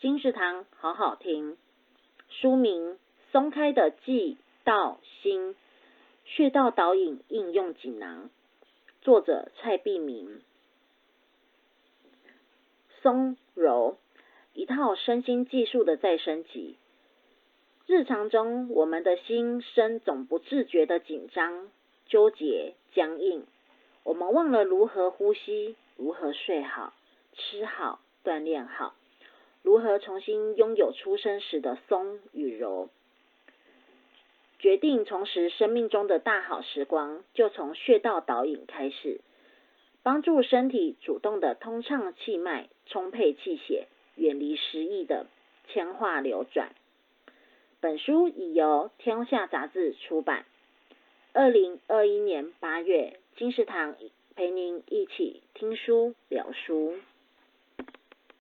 金石堂好好听。书名：松开的悸道心，穴道导引应用锦囊。作者：蔡碧明。松柔，一套身心技术的再升级。日常中，我们的心身总不自觉的紧张、纠结、僵硬，我们忘了如何呼吸，如何睡好、吃好、锻炼好。如何重新拥有出生时的松与柔？决定重拾生命中的大好时光，就从穴道导引开始，帮助身体主动的通畅气脉、充沛气血，远离失意的铅化流转。本书已由天下杂志出版。二零二一年八月，金石堂陪您一起听书聊书。